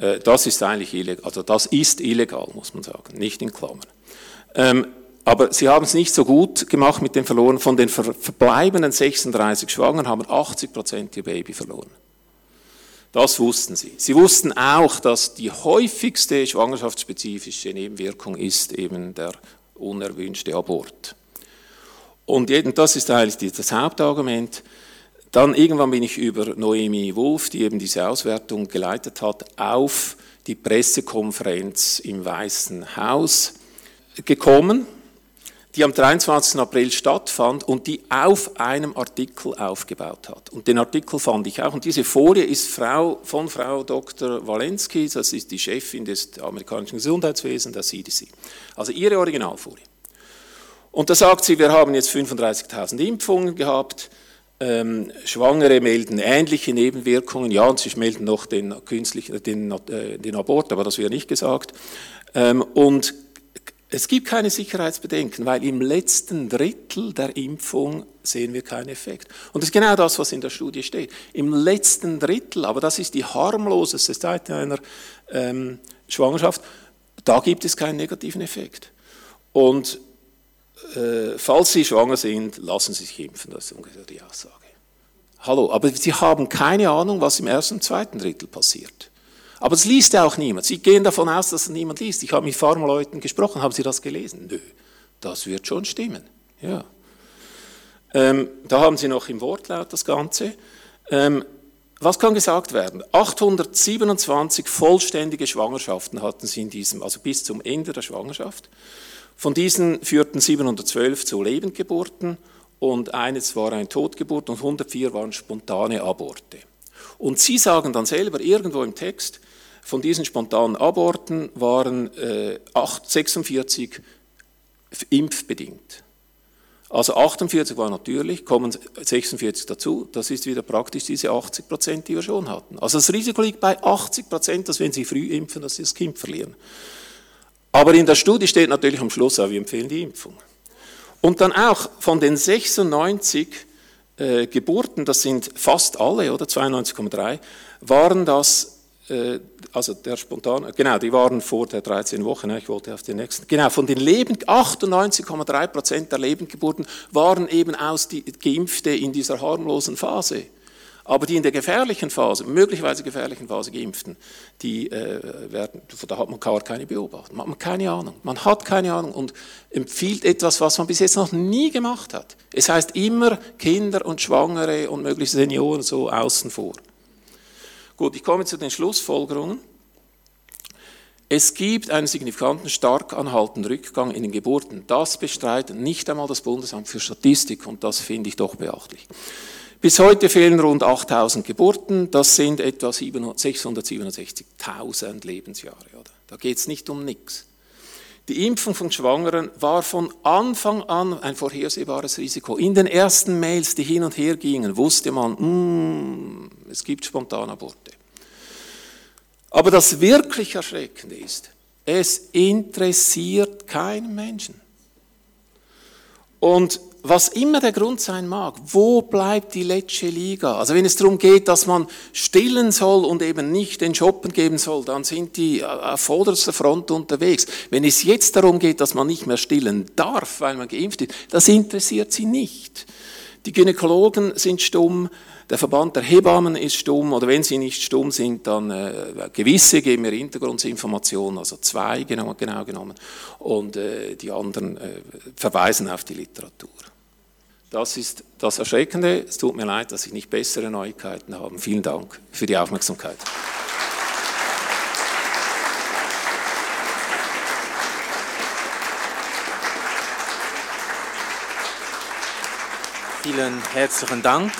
Äh, das ist eigentlich illegal, also das ist illegal, muss man sagen, nicht in Klammern. Ähm, aber sie haben es nicht so gut gemacht mit den verloren. Von den verbleibenden 36 Schwangeren haben 80 Prozent ihr Baby verloren. Das wussten sie. Sie wussten auch, dass die häufigste schwangerschaftsspezifische Nebenwirkung ist eben der unerwünschte Abort. Und das ist eigentlich das Hauptargument. Dann irgendwann bin ich über Noemi Wolf, die eben diese Auswertung geleitet hat, auf die Pressekonferenz im Weißen Haus gekommen die am 23. April stattfand und die auf einem Artikel aufgebaut hat. Und den Artikel fand ich auch. Und diese Folie ist Frau, von Frau Dr. Walensky, das ist die Chefin des amerikanischen Gesundheitswesens, der CDC. Also ihre Originalfolie. Und da sagt sie, wir haben jetzt 35.000 Impfungen gehabt, ähm, Schwangere melden ähnliche Nebenwirkungen, ja, und sie melden noch den, künstlichen, den, äh, den Abort, aber das wäre nicht gesagt. Ähm, und es gibt keine Sicherheitsbedenken, weil im letzten Drittel der Impfung sehen wir keinen Effekt. Und das ist genau das, was in der Studie steht. Im letzten Drittel, aber das ist die harmloseste Zeit einer ähm, Schwangerschaft, da gibt es keinen negativen Effekt. Und äh, falls Sie schwanger sind, lassen Sie sich impfen, das ist ungefähr die Aussage. Hallo, aber Sie haben keine Ahnung, was im ersten und zweiten Drittel passiert. Aber es liest ja auch niemand. Sie gehen davon aus, dass es niemand liest. Ich habe mit Pharmaleuten gesprochen. Haben Sie das gelesen? Nö. Das wird schon stimmen. Ja. Ähm, da haben Sie noch im Wortlaut das Ganze. Ähm, was kann gesagt werden? 827 vollständige Schwangerschaften hatten Sie in diesem, also bis zum Ende der Schwangerschaft. Von diesen führten 712 zu Lebendgeburten und eines war eine Totgeburt und 104 waren spontane Aborte. Und Sie sagen dann selber irgendwo im Text, von diesen spontanen Aborten waren äh, 8, 46 impfbedingt. Also 48 war natürlich, kommen 46 dazu, das ist wieder praktisch diese 80 Prozent, die wir schon hatten. Also das Risiko liegt bei 80 Prozent, dass wenn Sie früh impfen, dass Sie das Kind verlieren. Aber in der Studie steht natürlich am Schluss auch, wir empfehlen die Impfung. Und dann auch von den 96 äh, Geburten, das sind fast alle, oder 92,3, waren das äh, also der spontan, genau, die waren vor der 13 Wochen, ich wollte auf den nächsten, genau, von den Leben, 98,3 Prozent der Lebendgeburten waren eben aus die Geimpfte in dieser harmlosen Phase. Aber die in der gefährlichen Phase, möglicherweise gefährlichen Phase Geimpften, die äh, werden, da hat man gar keine Beobachtung, man hat keine Ahnung. Man hat keine Ahnung und empfiehlt etwas, was man bis jetzt noch nie gemacht hat. Es heißt immer Kinder und Schwangere und möglichst Senioren so außen vor. Gut, ich komme zu den Schlussfolgerungen. Es gibt einen signifikanten, stark anhaltenden Rückgang in den Geburten. Das bestreitet nicht einmal das Bundesamt für Statistik und das finde ich doch beachtlich. Bis heute fehlen rund 8000 Geburten, das sind etwa 667.000 Lebensjahre. Oder? Da geht es nicht um nichts. Die Impfung von Schwangeren war von Anfang an ein vorhersehbares Risiko. In den ersten Mails, die hin und her gingen, wusste man, mm, es gibt Spontanaborte. Aber das wirklich Erschreckende ist, es interessiert keinen Menschen. Und was immer der Grund sein mag, wo bleibt die letzte Liga? Also wenn es darum geht, dass man stillen soll und eben nicht den Shoppen geben soll, dann sind die auf vorderster Front unterwegs. Wenn es jetzt darum geht, dass man nicht mehr stillen darf, weil man geimpft ist, das interessiert sie nicht. Die Gynäkologen sind stumm, der Verband der Hebammen ist stumm oder wenn sie nicht stumm sind, dann äh, gewisse geben mir Hintergrundinformationen, also zwei genau, genau genommen, und äh, die anderen äh, verweisen auf die Literatur. Das ist das Erschreckende. Es tut mir leid, dass ich nicht bessere Neuigkeiten habe. Vielen Dank für die Aufmerksamkeit. Vielen herzlichen Dank.